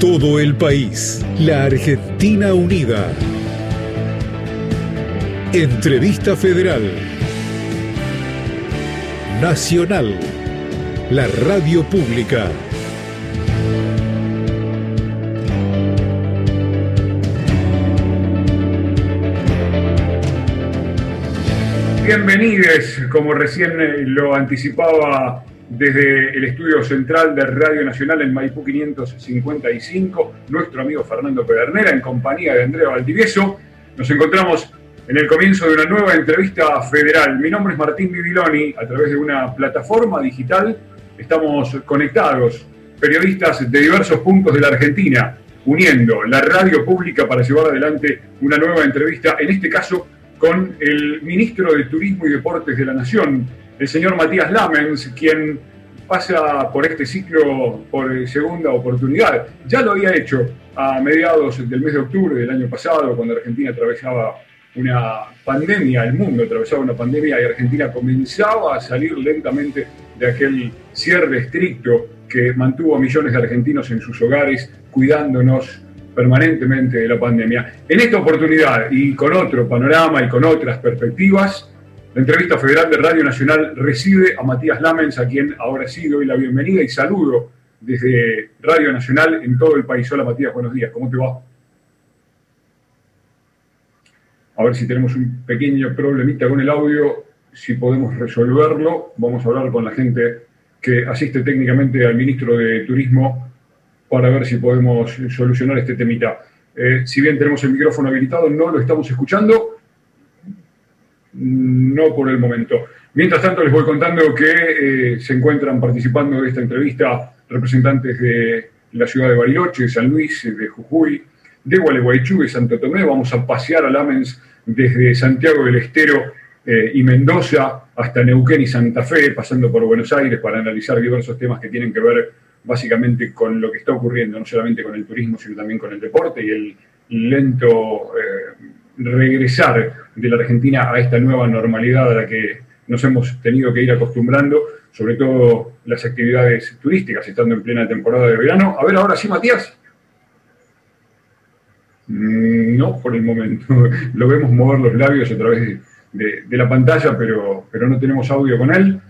todo el país. La Argentina Unida. Entrevista Federal. Nacional. La radio pública. Bienvenidos, como recién eh, lo anticipaba desde el estudio central de Radio Nacional en Maipú 555, nuestro amigo Fernando Pedernera, en compañía de Andrea Valdivieso. Nos encontramos en el comienzo de una nueva entrevista federal. Mi nombre es Martín Bibiloni, a través de una plataforma digital estamos conectados, periodistas de diversos puntos de la Argentina, uniendo la radio pública para llevar adelante una nueva entrevista, en este caso con el ministro de Turismo y Deportes de la Nación, el señor Matías Lamens, quien pasa por este ciclo por segunda oportunidad. Ya lo había hecho a mediados del mes de octubre del año pasado, cuando Argentina atravesaba una pandemia, el mundo atravesaba una pandemia y Argentina comenzaba a salir lentamente de aquel cierre estricto que mantuvo a millones de argentinos en sus hogares, cuidándonos permanentemente de la pandemia. En esta oportunidad y con otro panorama y con otras perspectivas, la entrevista federal de Radio Nacional recibe a Matías Lamens, a quien ahora sí doy la bienvenida y saludo desde Radio Nacional en todo el país. Hola Matías, buenos días, ¿cómo te va? A ver si tenemos un pequeño problemita con el audio, si podemos resolverlo. Vamos a hablar con la gente que asiste técnicamente al ministro de Turismo para ver si podemos solucionar este temita. Eh, si bien tenemos el micrófono habilitado, no lo estamos escuchando no por el momento. Mientras tanto, les voy contando que eh, se encuentran participando de esta entrevista representantes de la ciudad de Bariloche, de San Luis, de Jujuy, de Gualeguaychú, de Santo Tomé. Vamos a pasear a Lamens desde Santiago del Estero eh, y Mendoza hasta Neuquén y Santa Fe, pasando por Buenos Aires para analizar diversos temas que tienen que ver básicamente con lo que está ocurriendo, no solamente con el turismo, sino también con el deporte y el lento eh, regresar de la Argentina a esta nueva normalidad a la que nos hemos tenido que ir acostumbrando, sobre todo las actividades turísticas, estando en plena temporada de verano. A ver, ahora sí, Matías. Mm, no, por el momento. Lo vemos mover los labios a través de, la pantalla, pero, pero no tenemos audio con él.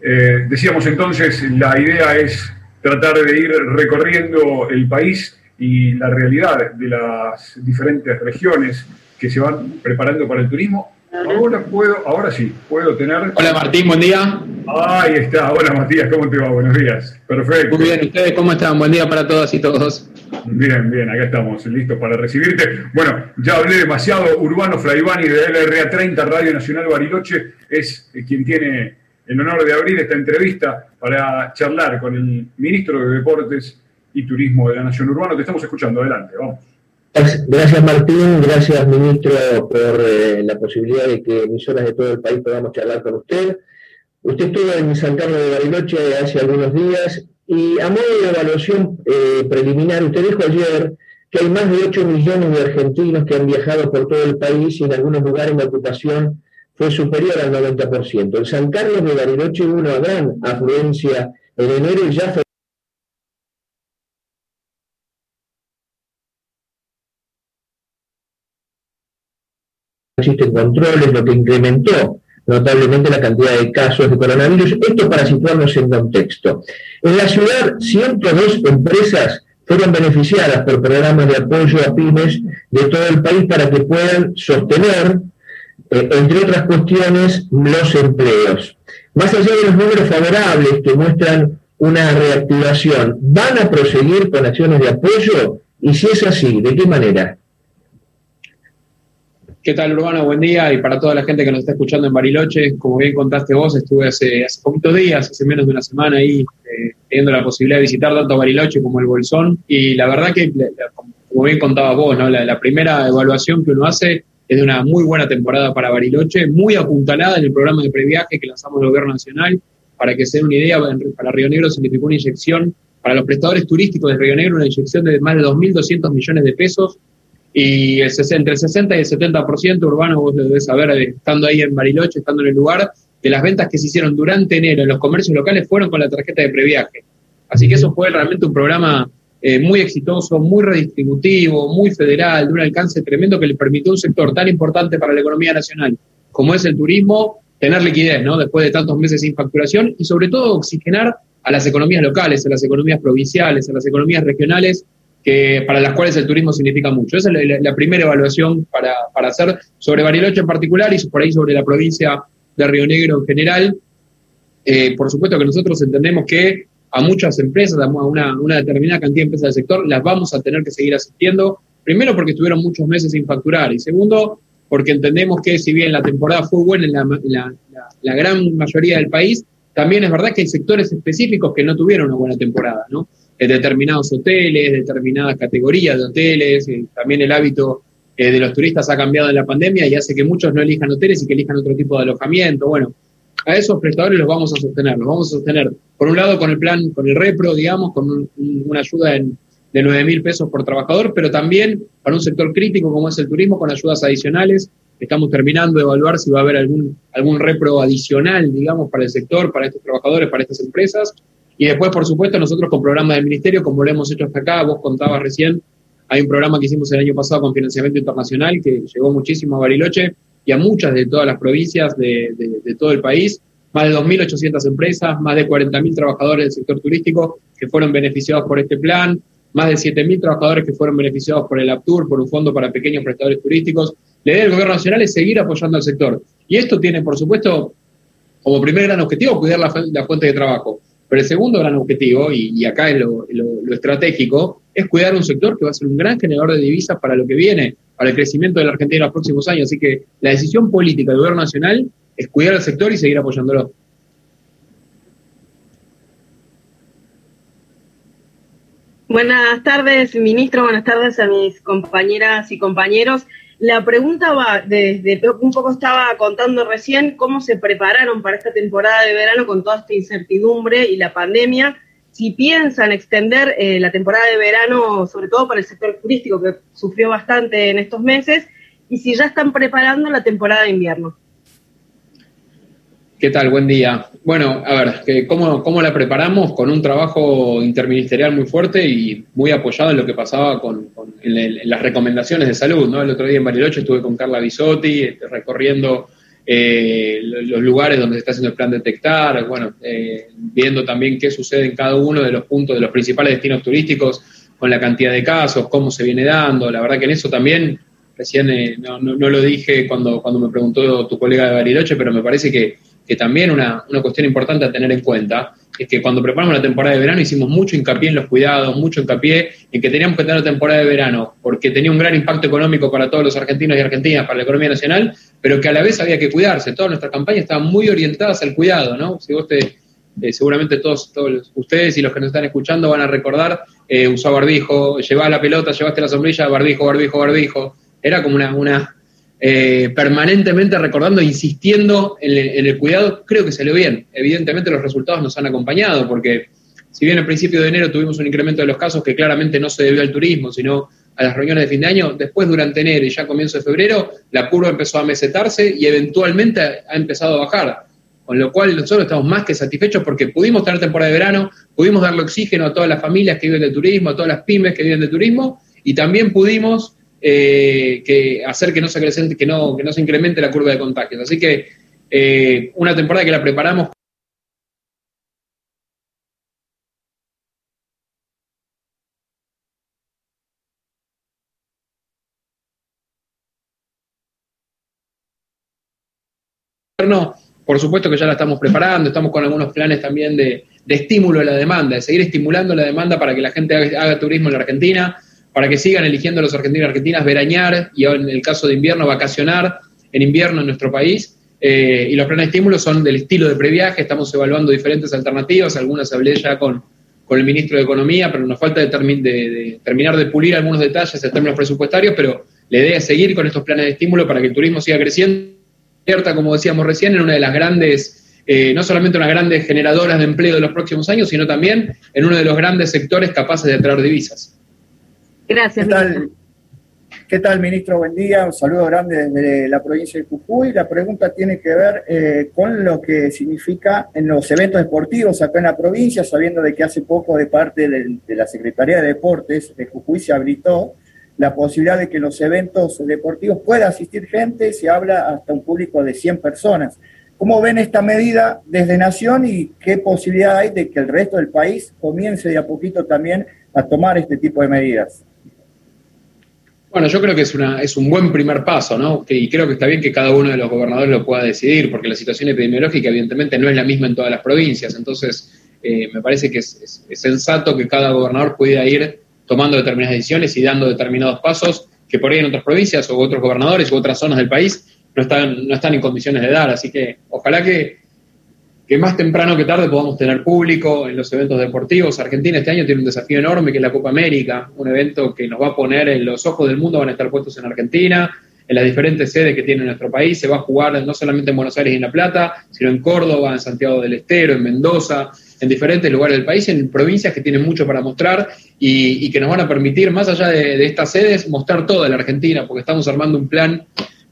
Eh, decíamos entonces, la idea es tratar de ir recorriendo el país y la realidad de las diferentes regiones que se van preparando para el turismo. Ahora puedo, ahora sí, puedo tener. Hola Martín, buen día. Ahí está, hola Matías, ¿cómo te va? Buenos días. Perfecto. Muy bien, ¿ustedes cómo están? Buen día para todas y todos. Bien, bien, acá estamos listos para recibirte. Bueno, ya hablé demasiado. Urbano Fraivani de LRA 30, Radio Nacional Bariloche, es quien tiene el honor de abrir esta entrevista para charlar con el ministro de Deportes y Turismo de la Nación Urbano. Te estamos escuchando, adelante, vamos. Gracias Martín, gracias ministro por eh, la posibilidad de que emisoras de todo el país podamos charlar con usted. Usted estuvo en San Carlos de Bariloche hace algunos días y a modo de evaluación eh, preliminar, usted dijo ayer que hay más de 8 millones de argentinos que han viajado por todo el país y en algunos lugares la ocupación fue superior al 90%. En San Carlos de Bariloche hubo una gran afluencia en enero y ya existen controles, lo que incrementó notablemente la cantidad de casos de coronavirus. Esto para situarnos en contexto. En la ciudad, 102 empresas fueron beneficiadas por programas de apoyo a pymes de todo el país para que puedan sostener, eh, entre otras cuestiones, los empleos. Más allá de los números favorables que muestran una reactivación, ¿van a proseguir con acciones de apoyo? Y si es así, ¿de qué manera? ¿Qué tal, Urbano? Buen día. Y para toda la gente que nos está escuchando en Bariloche, como bien contaste vos, estuve hace, hace poquitos días, hace menos de una semana ahí, eh, teniendo la posibilidad de visitar tanto Bariloche como el Bolsón. Y la verdad que, como bien contabas vos, ¿no? la, primera evaluación que uno hace es de una muy buena temporada para Bariloche, muy apuntalada en el programa de previaje que lanzamos el Gobierno Nacional. Para que se den una idea, para Río Negro significó una inyección, para los prestadores turísticos de Río Negro, una inyección de más de 2.200 millones de pesos y el, entre el 60 y el 70% urbano, vos lo debes saber, estando ahí en Bariloche, estando en el lugar, de las ventas que se hicieron durante enero en los comercios locales fueron con la tarjeta de previaje. Así que eso fue realmente un programa eh, muy exitoso, muy redistributivo, muy federal, de un alcance tremendo que le permitió a un sector tan importante para la economía nacional como es el turismo, tener liquidez, ¿no? Después de tantos meses sin facturación y sobre todo oxigenar a las economías locales, a las economías provinciales, a las economías regionales, que, para las cuales el turismo significa mucho. Esa es la, primera evaluación para, para, hacer sobre Bariloche en particular y por ahí sobre la provincia de Río Negro en general. Eh, por supuesto que nosotros entendemos que a muchas empresas, a una, una determinada cantidad de empresas del sector, las vamos a tener que seguir asistiendo. Primero porque estuvieron muchos meses sin facturar y segundo porque entendemos que si bien la temporada fue buena en la, la, gran mayoría del país, también es verdad que hay sectores específicos que no tuvieron una buena temporada, ¿no? Determinados hoteles, determinadas categorías de hoteles, eh, también el hábito eh, de los turistas ha cambiado en la pandemia y hace que muchos no elijan hoteles y que elijan otro tipo de alojamiento. Bueno, a esos prestadores los vamos a sostener, los vamos a sostener, por un lado con el plan, con el repro, digamos, con una ayuda de 9 mil pesos por trabajador, pero también para un sector crítico como es el turismo con ayudas adicionales. Estamos terminando de evaluar si va a haber algún, algún repro adicional, digamos, para el sector, para estos trabajadores, para estas empresas. Y después, por supuesto, nosotros con programas del ministerio, como lo hemos hecho hasta acá, vos contabas recién, hay un programa que hicimos el año pasado con financiamiento internacional que llegó muchísimo a Bariloche y a muchas de todas las provincias de, de todo el país. Más de 2.800 empresas, más de 40.000 trabajadores del sector turístico que fueron beneficiados por este plan más de 7.000 trabajadores que fueron beneficiados por el APTUR, por un fondo para pequeños prestadores turísticos. La idea del gobierno nacional es seguir apoyando al sector. Y esto tiene, por supuesto, como primer gran objetivo, cuidar la, fuente de trabajo. Pero el segundo gran objetivo, y, acá es lo, estratégico, es cuidar un sector que va a ser un gran generador de divisas para lo que viene, para el crecimiento de la Argentina en los próximos años. Así que la decisión política del gobierno nacional es cuidar al sector y seguir apoyándolo. Buenas tardes, ministro. Buenas tardes a mis compañeras y compañeros. La pregunta va desde, un poco estaba contando recién cómo se prepararon para esta temporada de verano con toda esta incertidumbre y la pandemia. Si piensan extender eh, la temporada de verano, sobre todo para el sector turístico que sufrió bastante en estos meses, y si ya están preparando la temporada de invierno. ¿Qué tal? Buen día. Bueno, a ver, ¿cómo, ¿cómo, la preparamos? Con un trabajo interministerial muy fuerte y muy apoyado en lo que pasaba con, en, las recomendaciones de salud. ¿no? El otro día en Bariloche estuve con Carla Bisotti este, recorriendo eh, los lugares donde se está haciendo el plan detectar, bueno, eh, viendo también qué sucede en cada uno de los puntos, de los principales destinos turísticos, con la cantidad de casos, cómo se viene dando. La verdad que en eso también, recién eh, no, no, no, lo dije cuando, cuando me preguntó tu colega de Bariloche, pero me parece que que también una, una cuestión importante a tener en cuenta es que cuando preparamos la temporada de verano hicimos mucho hincapié en los cuidados, mucho hincapié en que teníamos que tener la temporada de verano porque tenía un gran impacto económico para todos los argentinos y argentinas, para la economía nacional, pero que a la vez había que cuidarse. Todas nuestras campañas estaban muy orientadas al cuidado, ¿no? Si vos te, eh, seguramente todos, todos ustedes y los que nos están escuchando van a recordar, eh, usó barbijo, llevaba la pelota, llevaste la sombrilla, barbijo, barbijo, barbijo. Era como una, una, eh, permanentemente recordando, insistiendo en, el cuidado, creo que salió bien. Evidentemente los resultados nos han acompañado, porque si bien al principio de enero tuvimos un incremento de los casos que claramente no se debió al turismo, sino a las reuniones de fin de año, después durante enero y ya comienzo de febrero, la curva empezó a mesetarse y eventualmente ha empezado a bajar. Con lo cual nosotros estamos más que satisfechos porque pudimos tener temporada de verano, pudimos darle oxígeno a todas las familias que viven de turismo, a todas las pymes que viven de turismo, y también pudimos eh, que hacer que no, se que, no, que no se incremente la curva de contagios. Así que eh, una temporada que la preparamos por supuesto que ya la estamos preparando, estamos con algunos planes también de, estímulo a la demanda, de seguir estimulando la demanda para que la gente haga turismo en la Argentina para que sigan eligiendo a los argentinos y argentinas verañar y en el caso de invierno vacacionar en invierno en nuestro país. Eh, y los planes de estímulo son del estilo de previaje, estamos evaluando diferentes alternativas, algunas hablé ya con, con el ministro de Economía, pero nos falta de, terminar de pulir algunos detalles en términos presupuestarios, pero la idea es seguir con estos planes de estímulo para que el turismo siga creciendo, como decíamos recién, en una de las grandes, eh, no solamente unas grandes generadoras de empleo de los próximos años, sino también en uno de los grandes sectores capaces de atraer divisas. Gracias. ¿Qué tal, ministro? Buen día. Un saludo grande desde la provincia de Jujuy. La pregunta tiene que ver eh, con lo que significa en los eventos deportivos acá en la provincia, sabiendo de que hace poco de parte de, la Secretaría de Deportes de Jujuy se habilitó la posibilidad de que los eventos deportivos pueda asistir gente, se habla hasta un público de 100 personas. ¿Cómo ven esta medida desde Nación y qué posibilidad hay de que el resto del país comience de a poquito también a tomar este tipo de medidas? Bueno, yo creo que es, una, es un buen primer paso, ¿no? Y creo que está bien que cada uno de los gobernadores lo pueda decidir, porque la situación epidemiológica evidentemente no es la misma en todas las provincias. Entonces, eh, me parece que es, sensato que cada gobernador pueda ir tomando determinadas decisiones y dando determinados pasos que por ahí en otras provincias o otros gobernadores u otras zonas del país no están, no están en condiciones de dar. Así que ojalá que, que más temprano que tarde podamos tener público en los eventos deportivos. Argentina este año tiene un desafío enorme que es la Copa América, un evento que nos va a poner en los ojos del mundo, van a estar puestos en Argentina, en las diferentes sedes que tiene nuestro país. Se va a jugar no solamente en Buenos Aires y en La Plata, sino en Córdoba, en Santiago del Estero, en Mendoza, en diferentes lugares del país, en provincias que tienen mucho para mostrar y, que nos van a permitir, más allá de, de estas sedes, mostrar toda la Argentina, porque estamos armando un plan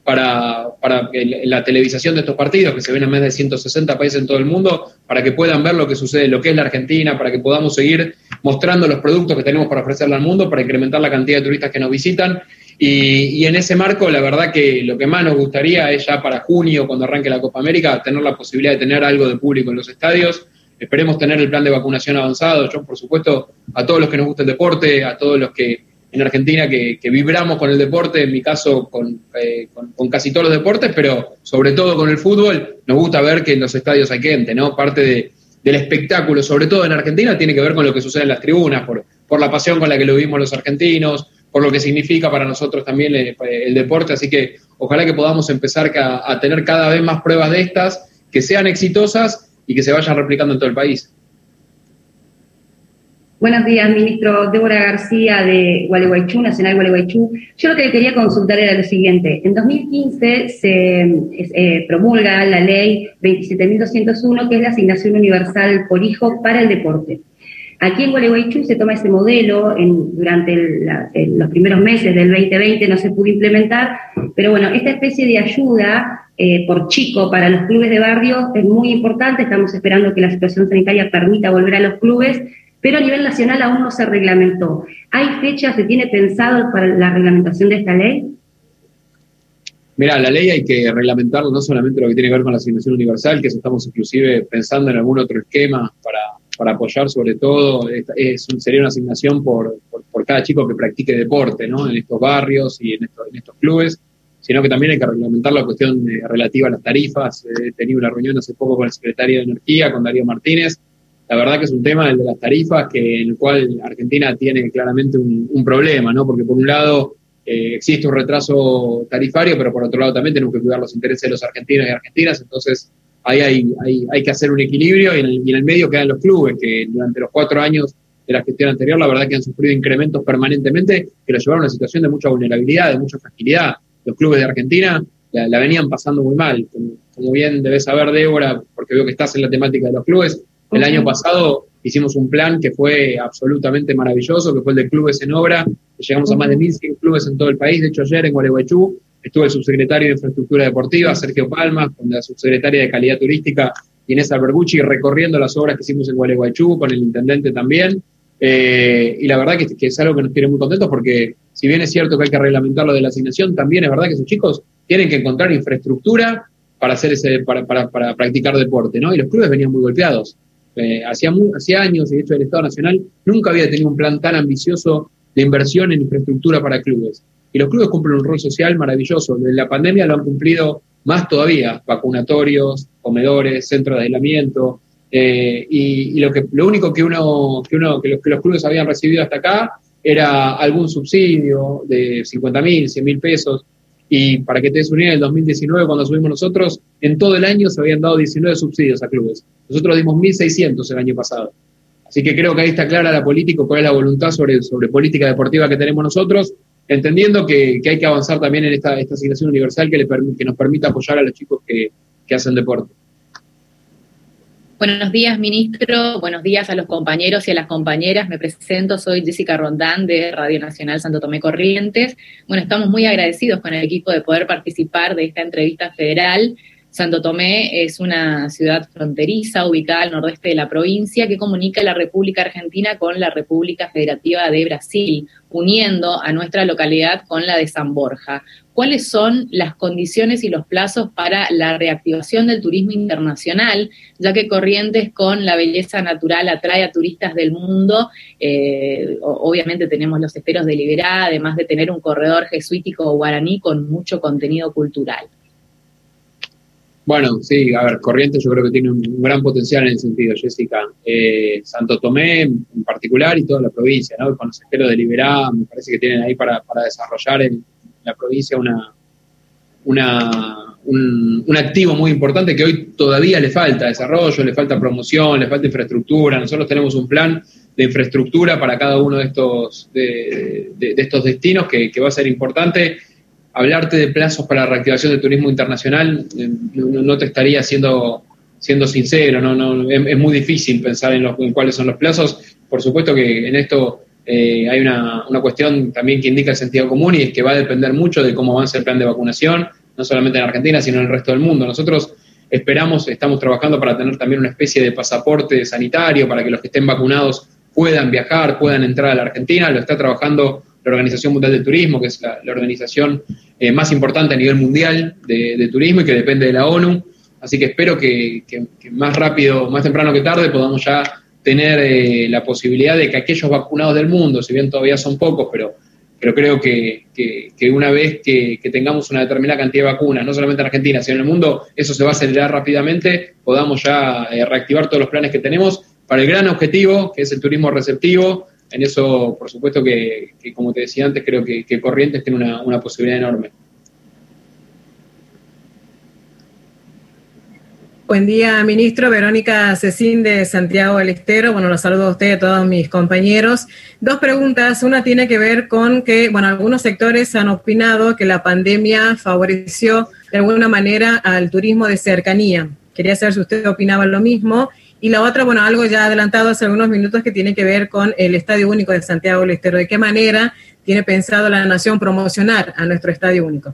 para, para la televisación de estos partidos, que se ven en más de 160 países en todo el mundo, para que puedan ver lo que sucede, lo que es la Argentina, para que podamos seguir mostrando los productos que tenemos para ofrecerle al mundo, para incrementar la cantidad de turistas que nos visitan. Y, y, en ese marco, la verdad que lo que más nos gustaría es ya para junio, cuando arranque la Copa América, tener la posibilidad de tener algo de público en los estadios. Esperemos tener el plan de vacunación avanzado. Yo, por supuesto, a todos los que nos gusta el deporte, a todos los que en Argentina que, vibramos con el deporte, en mi caso eh, con, casi todos los deportes, pero sobre todo con el fútbol, nos gusta ver que en los estadios hay gente, ¿no? Parte del espectáculo, sobre todo en Argentina, tiene que ver con lo que sucede en las tribunas, por, la pasión con la que lo vivimos los argentinos, por lo que significa para nosotros también el, deporte, así que ojalá que podamos empezar a, a tener cada vez más pruebas de estas, que sean exitosas y que se vayan replicando en todo el país. Buenos días, ministro Débora García de Gualeguaychú, Nacional Gualeguaychú. Yo lo que quería consultar era lo siguiente. En 2015 se eh, promulga la ley 27.201, que es la asignación universal por hijo para el deporte. Aquí en Gualeguaychú se toma ese modelo, en, durante los primeros meses del 2020 no se pudo implementar, pero bueno, esta especie de ayuda eh, por chico para los clubes de barrio es muy importante, estamos esperando que la situación sanitaria permita volver a los clubes, pero a nivel nacional aún no se reglamentó. ¿Hay fechas, se tiene pensado para la reglamentación de esta ley? Mira, la ley hay que reglamentarlo no solamente lo que tiene que ver con la asignación universal, que estamos inclusive pensando en algún otro esquema para, para apoyar sobre todo, es, sería una asignación por, por, cada chico que practique deporte, ¿no? En estos barrios y en estos, en estos clubes, sino que también hay que reglamentar la cuestión relativa a las tarifas. He tenido una reunión hace poco con el secretario de Energía, con Darío Martínez, la verdad que es un tema, el de las tarifas, que en el cual Argentina tiene claramente un, problema, ¿no? Porque por un lado eh, existe un retraso tarifario, pero por otro lado también tenemos que cuidar los intereses de los argentinos y argentinas, entonces ahí hay, hay, hay que hacer un equilibrio y en, el, y en el medio quedan los clubes, que durante los cuatro años de la gestión anterior, la verdad que han sufrido incrementos permanentemente que los llevaron a una situación de mucha vulnerabilidad, de mucha fragilidad. Los clubes de Argentina la, venían pasando muy mal. Como, como, bien debes saber, Débora, porque veo que estás en la temática de los clubes, el año pasado hicimos un plan que fue absolutamente maravilloso, que fue el de clubes en obra. Llegamos a más de 1.100 clubes en todo el país. De hecho, ayer en Gualeguaychú estuvo el subsecretario de Infraestructura Deportiva, Sergio Palma, con la subsecretaria de Calidad Turística, Inés Albergucci, recorriendo las obras que hicimos en Gualeguaychú, con el intendente también. Eh, y la verdad que, que, es algo que nos tiene muy contentos porque si bien es cierto que hay que reglamentar lo de la asignación, también es verdad que esos chicos tienen que encontrar infraestructura para hacer ese, para, para, para practicar deporte, ¿no? Y los clubes venían muy golpeados. Eh, hacía, hacía años, de hecho el Estado Nacional nunca había tenido un plan tan ambicioso de inversión en infraestructura para clubes. Y los clubes cumplen un rol social maravilloso. Desde la pandemia lo han cumplido más todavía, vacunatorios, comedores, centros de aislamiento. Eh, y, lo, que, lo único que, uno, que, uno, que los, que los clubes habían recibido hasta acá era algún subsidio de 50 mil, 100 mil pesos y para que te des una en el 2019, cuando subimos nosotros, en todo el año se habían dado 19 subsidios a clubes. Nosotros dimos 1.600 el año pasado. Así que creo que ahí está clara la política, cuál es la voluntad sobre, sobre política deportiva que tenemos nosotros, entendiendo que, hay que avanzar también en esta, esta asignación universal que, le, que nos permita apoyar a los chicos que, que hacen deporte. Buenos días, ministro. Buenos días a los compañeros y a las compañeras. Me presento, soy Jessica Rondán de Radio Nacional Santo Tomé Corrientes. Bueno, estamos muy agradecidos con el equipo de poder participar de esta entrevista federal. Santo Tomé es una ciudad fronteriza ubicada al nordeste de la provincia que comunica la República Argentina con la República Federativa de Brasil, uniendo a nuestra localidad con la de San Borja cuáles son las condiciones y los plazos para la reactivación del turismo internacional, ya que Corrientes con la belleza natural atrae a turistas del mundo. Eh, obviamente tenemos los esteros de Liberá, además de tener un corredor jesuítico guaraní con mucho contenido cultural. Bueno, sí, a ver, Corrientes yo creo que tiene un gran potencial en ese sentido, Jessica. Eh, Santo Tomé en particular y toda la provincia, ¿no? Con los esteros de Liberá, me parece que tienen ahí para, para desarrollar el, la provincia una, una, un, activo muy importante que hoy todavía le falta desarrollo, le falta promoción, le falta infraestructura. Nosotros tenemos un plan de infraestructura para cada uno de estos, de, estos destinos que, va a ser importante. Hablarte de plazos para la reactivación del turismo internacional eh, no, te estaría siendo, siendo sincero, no, no, es, muy difícil pensar en, los, en cuáles son los plazos. Por supuesto que en esto eh, hay una, cuestión también que indica el sentido común y es que va a depender mucho de cómo avance el plan de vacunación, no solamente en Argentina, sino en el resto del mundo. Nosotros esperamos, estamos trabajando para tener también una especie de pasaporte sanitario para que los que estén vacunados puedan viajar, puedan entrar a la Argentina. Lo está trabajando la Organización Mundial de Turismo, que es la, organización eh, más importante a nivel mundial de, turismo y que depende de la ONU. Así que espero que más rápido, más temprano que tarde, podamos ya tener eh, la posibilidad de que aquellos vacunados del mundo, si bien todavía son pocos, pero, pero creo que, una vez que, tengamos una determinada cantidad de vacunas, no solamente en Argentina, sino en el mundo, eso se va a acelerar rápidamente, podamos ya eh, reactivar todos los planes que tenemos para el gran objetivo, que es el turismo receptivo. En eso, por supuesto que, como te decía antes, creo que, Corrientes tiene una, una posibilidad enorme. Buen día, ministro. Verónica Cecín de Santiago del Estero. Bueno, los saludo a usted y a todos mis compañeros. Dos preguntas. Una tiene que ver con que, bueno, algunos sectores han opinado que la pandemia favoreció de alguna manera al turismo de cercanía. Quería saber si usted opinaba lo mismo. Y la otra, bueno, algo ya adelantado hace algunos minutos que tiene que ver con el Estadio Único de Santiago del Estero. ¿De qué manera tiene pensado la Nación promocionar a nuestro Estadio Único?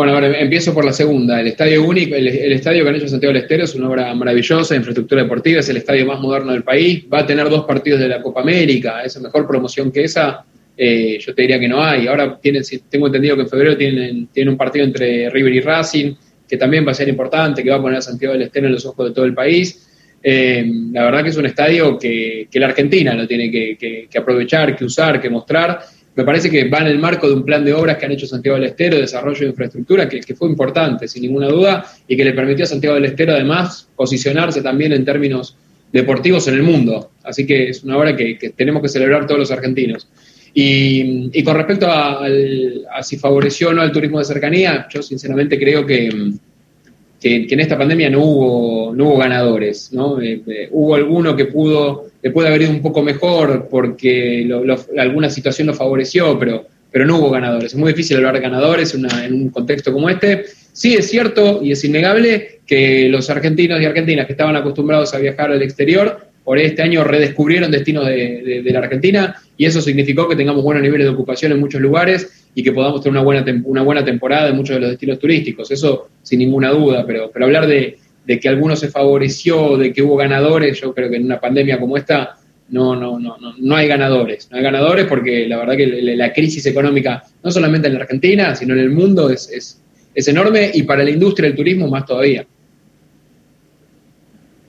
Bueno, ahora empiezo por la segunda. El estadio único, el, estadio que han hecho Santiago del Estero es una obra maravillosa, infraestructura deportiva, es el estadio más moderno del país. Va a tener dos partidos de la Copa América, esa mejor promoción que esa. Eh, yo te diría que no hay. Ahora tienen, tengo entendido que en febrero tienen, tienen un partido entre River y Racing, que también va a ser importante, que va a poner a Santiago del Estero en los ojos de todo el país. Eh, la verdad que es un estadio que, la Argentina lo tiene que aprovechar, que usar, que mostrar me parece que va en el marco de un plan de obras que han hecho Santiago del Estero, de desarrollo de infraestructura, que, fue importante, sin ninguna duda, y que le permitió a Santiago del Estero, además, posicionarse también en términos deportivos en el mundo. Así que es una obra que, tenemos que celebrar todos los argentinos. Y, con respecto a, si favoreció o no al turismo de cercanía, yo sinceramente creo que, que, en esta pandemia no hubo, no hubo ganadores, ¿no? Eh, eh, hubo alguno que pudo le puede haber ido un poco mejor porque alguna situación lo favoreció, pero, pero no hubo ganadores. Es muy difícil hablar de ganadores en, un contexto como este. Sí es cierto y es innegable que los argentinos y argentinas que estaban acostumbrados a viajar al exterior, por este año redescubrieron destinos de, la Argentina y eso significó que tengamos buenos niveles de ocupación en muchos lugares y que podamos tener una buena, una buena temporada en muchos de los destinos turísticos. Eso sin ninguna duda, pero, hablar de, de que alguno se favoreció, de que hubo ganadores, yo creo que en una pandemia como esta no, no, no, no, no hay ganadores. No hay ganadores porque la verdad que la crisis económica, no solamente en la Argentina, sino en el mundo, es, es, es enorme y para la industria del turismo más todavía.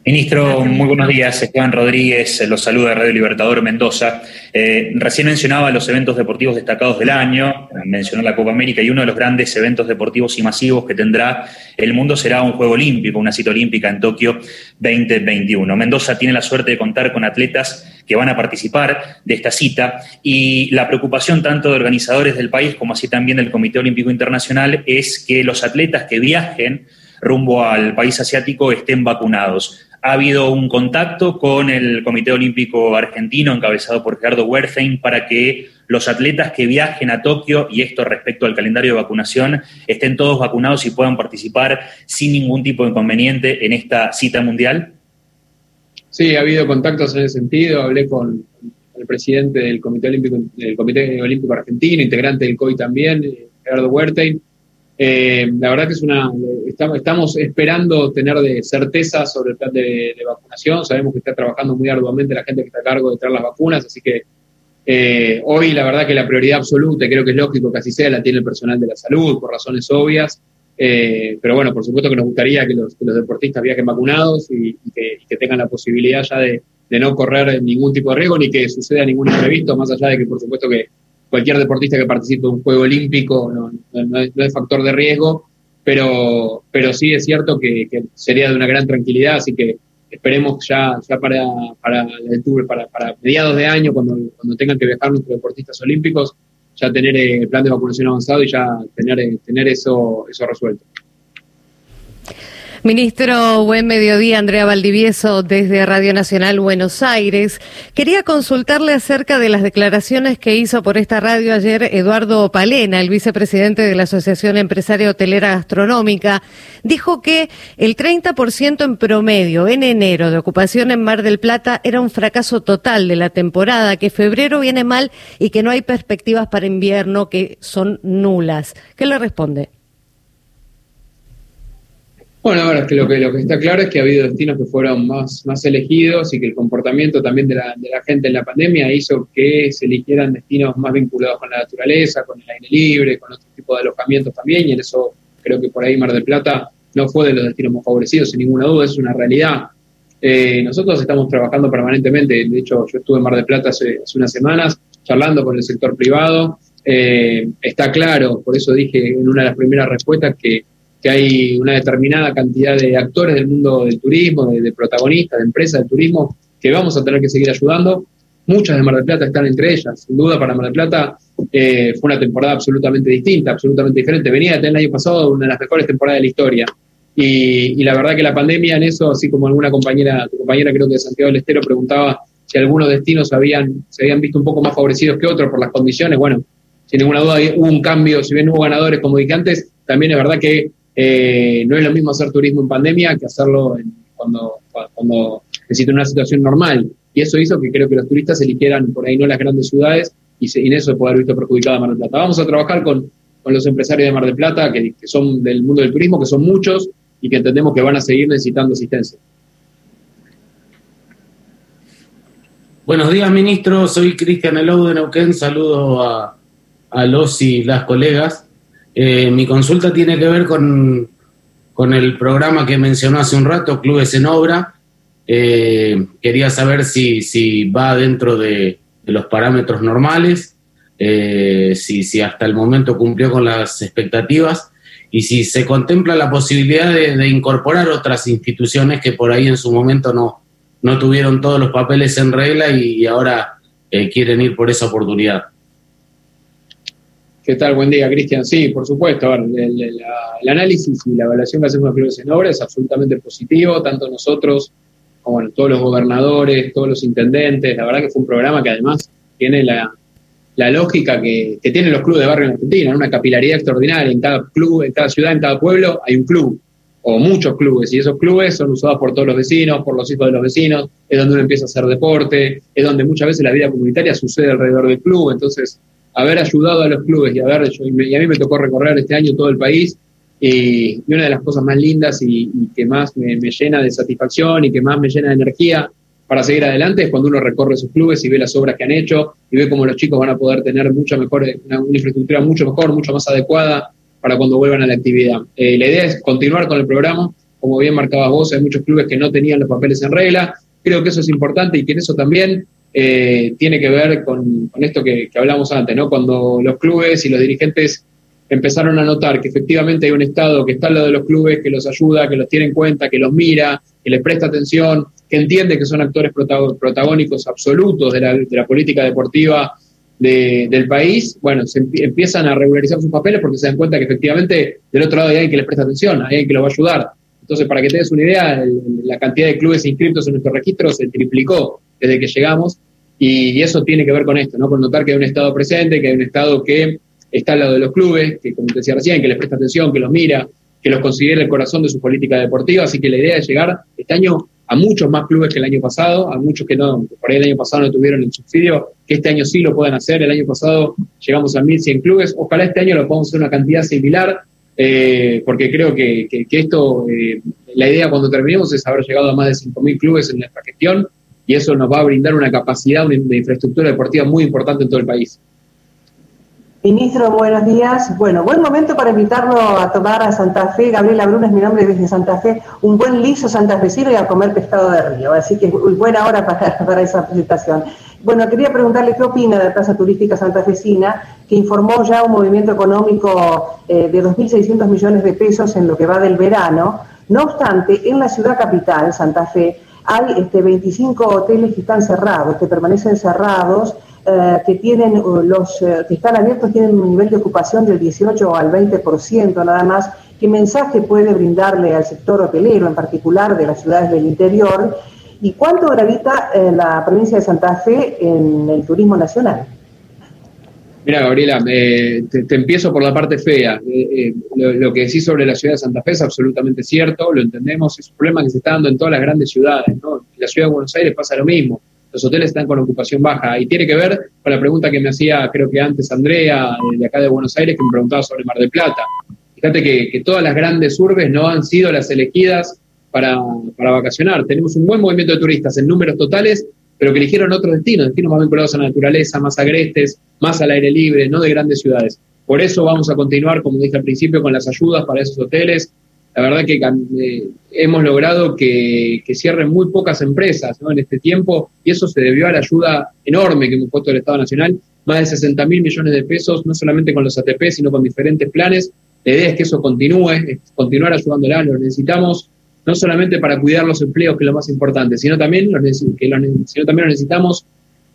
Ministro, muy buenos días. Esteban Rodríguez, los saluda Radio Libertador Mendoza. Eh, recién mencionaba los eventos deportivos destacados del año, mencionó la Copa América y uno de los grandes eventos deportivos y masivos que tendrá el mundo será un Juego Olímpico, una cita olímpica en Tokio 2021. Mendoza tiene la suerte de contar con atletas que van a participar de esta cita y la preocupación tanto de organizadores del país como así también del Comité Olímpico Internacional es que los atletas que viajen rumbo al país asiático estén vacunados ha habido un contacto con el Comité Olímpico Argentino, encabezado por Gerardo Wertheim, para que los atletas que viajen a Tokio, y esto respecto al calendario de vacunación, estén todos vacunados y puedan participar sin ningún tipo de inconveniente en esta cita mundial? Sí, ha habido contactos en ese sentido. Hablé con el presidente del Comité Olímpico, del Comité Olímpico Argentino, integrante del COI también, Gerardo Huertein. Eh, la verdad que es una. Estamos, esperando tener de certeza sobre el plan de, vacunación. Sabemos que está trabajando muy arduamente la gente que está a cargo de traer las vacunas, así que eh, hoy la verdad que la prioridad absoluta, y creo que es lógico que así sea, la tiene el personal de la salud, por razones obvias. Eh, pero bueno, por supuesto que nos gustaría que los, deportistas viajen vacunados y, que, tengan la posibilidad ya de, no correr ningún tipo de riesgo ni que suceda ningún imprevisto, más allá de que por supuesto que cualquier deportista que participe en un juego olímpico no, es, factor de riesgo, pero, pero sí es cierto que, sería de una gran tranquilidad, así que esperemos ya, ya para, para, para, para mediados de año, cuando, cuando tengan que viajar nuestros deportistas olímpicos, ya tener eh, el plan de vacunación avanzado y ya tener, eh, tener eso, eso resuelto. Ministro, buen mediodía. Andrea Valdivieso desde Radio Nacional Buenos Aires. Quería consultarle acerca de las declaraciones que hizo por esta radio ayer Eduardo Palena, el vicepresidente de la Asociación Empresaria Hotelera Gastronómica. Dijo que el 30% en promedio en enero de ocupación en Mar del Plata era un fracaso total de la temporada, que febrero viene mal y que no hay perspectivas para invierno que son nulas. ¿Qué le responde? Bueno, ahora es que lo, que lo que está claro es que ha habido destinos que fueron más, más elegidos y que el comportamiento también de la, de la gente en la pandemia hizo que se eligieran destinos más vinculados con la naturaleza, con el aire libre, con otro tipo de alojamientos también, y en eso creo que por ahí Mar del Plata no fue de los destinos más favorecidos, sin ninguna duda, es una realidad. Eh, nosotros estamos trabajando permanentemente, de hecho yo estuve en Mar del Plata hace, unas semanas charlando con el sector privado, eh, está claro, por eso dije en una de las primeras respuestas que que hay una determinada cantidad de actores del mundo del turismo, de, protagonistas, de empresas del turismo, que vamos a tener que seguir ayudando. Muchas de Mar del Plata están entre ellas. Sin duda, para Mar del Plata eh, fue una temporada absolutamente distinta, absolutamente diferente. Venía de tener el año pasado una de las mejores temporadas de la historia. Y, la verdad que la pandemia en eso, así como alguna compañera, tu compañera creo que de Santiago del Estero preguntaba si algunos destinos habían, se habían visto un poco más favorecidos que otros por las condiciones, bueno, sin ninguna duda hubo un cambio, si bien hubo ganadores como dije antes, también es verdad que eh, no es lo mismo hacer turismo en pandemia que hacerlo cuando, cuando necesita una situación normal. Y eso hizo que creo que los turistas eligieran por ahí no las grandes ciudades y, en eso se puede haber visto perjudicada Mar del Plata. Vamos a trabajar con, los empresarios de Mar del Plata, que, son del mundo del turismo, que son muchos y que entendemos que van a seguir necesitando asistencia. Buenos días, ministro. Soy Cristian Elou de Neuquén. Saludo a, a los y las colegas. Eh, mi consulta tiene que ver con, el programa que mencionó hace un rato, Clubes en Obra. Eh, quería saber si, si va dentro de, los parámetros normales, eh, si, si, hasta el momento cumplió con las expectativas y si se contempla la posibilidad de, incorporar otras instituciones que por ahí en su momento no, no tuvieron todos los papeles en regla y ahora quieren ir por esa oportunidad. ¿Qué tal? Buen día, Cristian. Sí, por supuesto. el, análisis y la evaluación que hacemos de Clubes en Obra es absolutamente positivo, tanto nosotros como todos los gobernadores, todos los intendentes. La verdad que fue un programa que además tiene la, lógica que, tienen los clubes de barrio en Argentina, una capilaridad extraordinaria. En cada club, en cada ciudad, en cada pueblo hay un club o muchos clubes, y esos clubes son usados por todos los vecinos, por los hijos de los vecinos, es donde uno empieza a hacer deporte, es donde muchas veces la vida comunitaria sucede alrededor del club, entonces haber ayudado a los clubes y, haber, y, a mí me tocó recorrer este año todo el país y, una de las cosas más lindas y, que más me, llena de satisfacción y que más me llena de energía para seguir adelante es cuando uno recorre sus clubes y ve las obras que han hecho y ve cómo los chicos van a poder tener mucho mejor, una, infraestructura mucho mejor, mucho más adecuada para cuando vuelvan a la actividad. Eh, la idea es continuar con el programa, como bien marcabas vos, hay muchos clubes que no tenían los papeles en regla, creo que eso es importante y que en eso también eh, tiene que ver con, esto que, hablamos antes, ¿no? Cuando los clubes y los dirigentes empezaron a notar que efectivamente hay un Estado que está al lado de los clubes, que los ayuda, que los tiene en cuenta, que los mira, que les presta atención, que entiende que son actores protagónicos absolutos de la, política deportiva del país, bueno, se empiezan a regularizar sus papeles porque se dan cuenta que efectivamente del otro lado hay alguien que les presta atención, hay alguien que los va a ayudar. Entonces, para que te des una idea, la cantidad de clubes inscritos en nuestro registro se triplicó desde que llegamos y, eso tiene que ver con esto, ¿no? Con notar que hay un Estado presente, que hay un Estado que está al lado de los clubes, que como te decía recién, que les presta atención, que los mira, que los considera el corazón de su política deportiva, así que la idea es llegar este año a muchos más clubes que el año pasado, a muchos que no, por ahí el año pasado no tuvieron el subsidio, que este año sí lo puedan hacer, el año pasado llegamos a 1.100 clubes, ojalá este año lo podamos hacer una cantidad similar, eh, porque creo que, esto, eh, la idea cuando terminemos es haber llegado a más de 5.000 clubes en nuestra gestión, y eso nos va a brindar una capacidad de infraestructura deportiva muy importante en todo el país. Ministro, buenos días. Bueno, buen momento para invitarlo a tomar a Santa Fe. Gabriela Bruna es mi nombre desde Santa Fe. Un buen liso santafesino y a comer pescado de río. Así que buena hora para, para esa presentación. Bueno, quería preguntarle qué opina de la Plaza Turística Santafesina, que informó ya un movimiento económico eh, de 2.600 millones de pesos en lo que va del verano. No obstante, en la ciudad capital, Santa Fe, hay este, 25 hoteles que están cerrados, que permanecen cerrados, eh, que tienen uh, los eh, que están abiertos tienen un nivel de ocupación del 18 al 20% nada más. ¿Qué mensaje puede brindarle al sector hotelero, en particular de las ciudades del interior? ¿Y cuánto gravita eh, la provincia de Santa Fe en el turismo nacional? Mira, Gabriela, te, empiezo por la parte fea. lo, lo, que decís sobre la ciudad de Santa Fe es absolutamente cierto, lo entendemos, es un problema que se está dando en todas las grandes ciudades. ¿no? En la ciudad de Buenos Aires pasa lo mismo los hoteles están con ocupación baja. Y tiene que ver con la pregunta que me hacía, creo que antes Andrea, de acá de Buenos Aires, que me preguntaba sobre Mar del Plata. Fíjate que, todas las grandes urbes no han sido las elegidas para, para, vacacionar. Tenemos un buen movimiento de turistas en números totales, pero que eligieron otros destinos, destinos más vinculados a la naturaleza, más agrestes, más al aire libre, no de grandes ciudades. Por eso vamos a continuar, como dije al principio, con las ayudas para esos hoteles, la verdad que eh, hemos logrado que, cierren muy pocas empresas en este tiempo y eso se debió a la ayuda enorme que hemos puesto el Estado Nacional, más de 60 mil millones de pesos, no solamente con los ATP, sino con diferentes planes. La idea es que eso continúe, es continuar ayudándola, lo necesitamos no solamente para cuidar los empleos, que es lo más importante, sino también, lo, que sino también lo necesitamos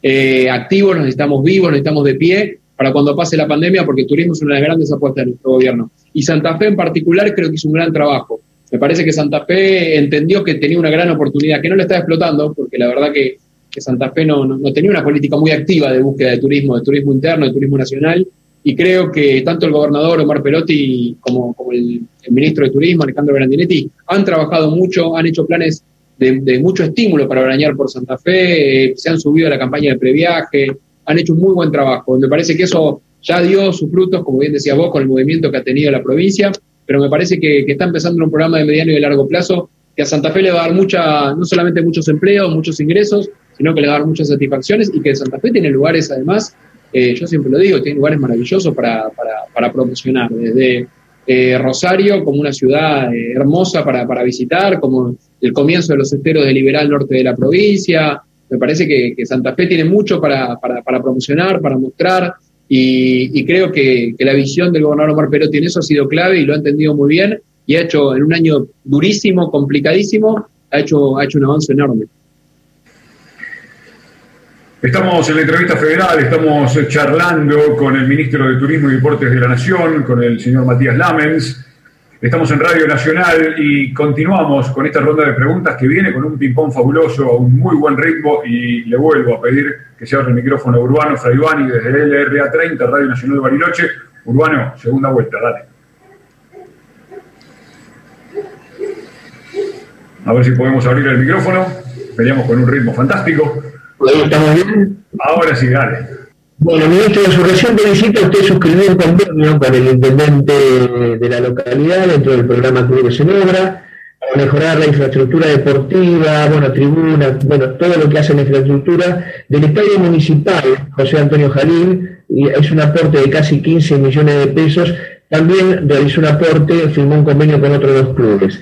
eh, activos, lo necesitamos vivos, lo necesitamos de pie para cuando pase la pandemia, porque el turismo es una de las grandes apuestas de nuestro gobierno. Y Santa Fe en particular creo que hizo un gran trabajo. Me parece que Santa Fe entendió que tenía una gran oportunidad, que no la está explotando, porque la verdad que, Santa Fe no, no, tenía una política muy activa de búsqueda de turismo, de turismo interno, de turismo nacional, y creo que tanto el gobernador Omar Perotti como, el, ministro de Turismo, Alejandro Grandinetti, han trabajado mucho, han hecho planes de, mucho estímulo para arañar por Santa Fe, eh, se han subido a la campaña de previaje, han hecho un muy buen trabajo. Me parece que eso ya dio sus frutos, como bien decía vos, con el movimiento que ha tenido la provincia, pero me parece que, está empezando un programa de mediano y de largo plazo que a Santa Fe le va a dar mucha, no solamente muchos empleos, muchos ingresos, sino que le va a dar muchas satisfacciones y que Santa Fe tiene lugares, además, eh, yo siempre lo digo, tiene lugares maravillosos para, para, promocionar, desde eh, Rosario como una ciudad eh, hermosa para, para visitar, como el comienzo de los esteros del liberal norte de la provincia, me parece que, Santa Fe tiene mucho para, promocionar, para mostrar, y, creo que, la visión del gobernador Omar Perotti en eso ha sido clave y lo ha entendido muy bien, y ha hecho en un año durísimo, complicadísimo, ha hecho, ha hecho un avance enorme. Estamos en la entrevista federal, estamos charlando con el ministro de Turismo y Deportes de la Nación, con el señor Matías Lamens. Estamos en Radio Nacional y continuamos con esta ronda de preguntas que viene con un ping-pong fabuloso, a un muy buen ritmo y le vuelvo a pedir que se abra el micrófono Urbano Fraivani desde LRA 30, Radio Nacional de Bariloche. Urbano, segunda vuelta, dale. A ver si podemos abrir el micrófono. Veníamos con un ritmo fantástico. Ahora sí, dale. Bueno, ministro, de su reciente visita usted suscribió un convenio con el intendente de la localidad dentro del programa Clubes en Obra para mejorar la infraestructura deportiva, bueno, tribunas, bueno, todo lo que hace la infraestructura del estadio municipal José Antonio Jalín, y es un aporte de casi 15 millones de pesos. También realizó un aporte, firmó un convenio con otros dos clubes.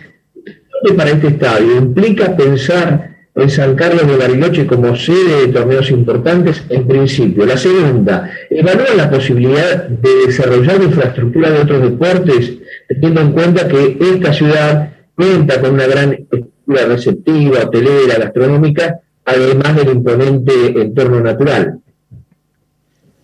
Para este estadio implica pensar en San Carlos de Bariloche como sede de torneos importantes, en principio. La segunda, evalúa la posibilidad de desarrollar infraestructura de otros deportes, teniendo en cuenta que esta ciudad cuenta con una gran estructura receptiva, hotelera, gastronómica, además del imponente entorno natural.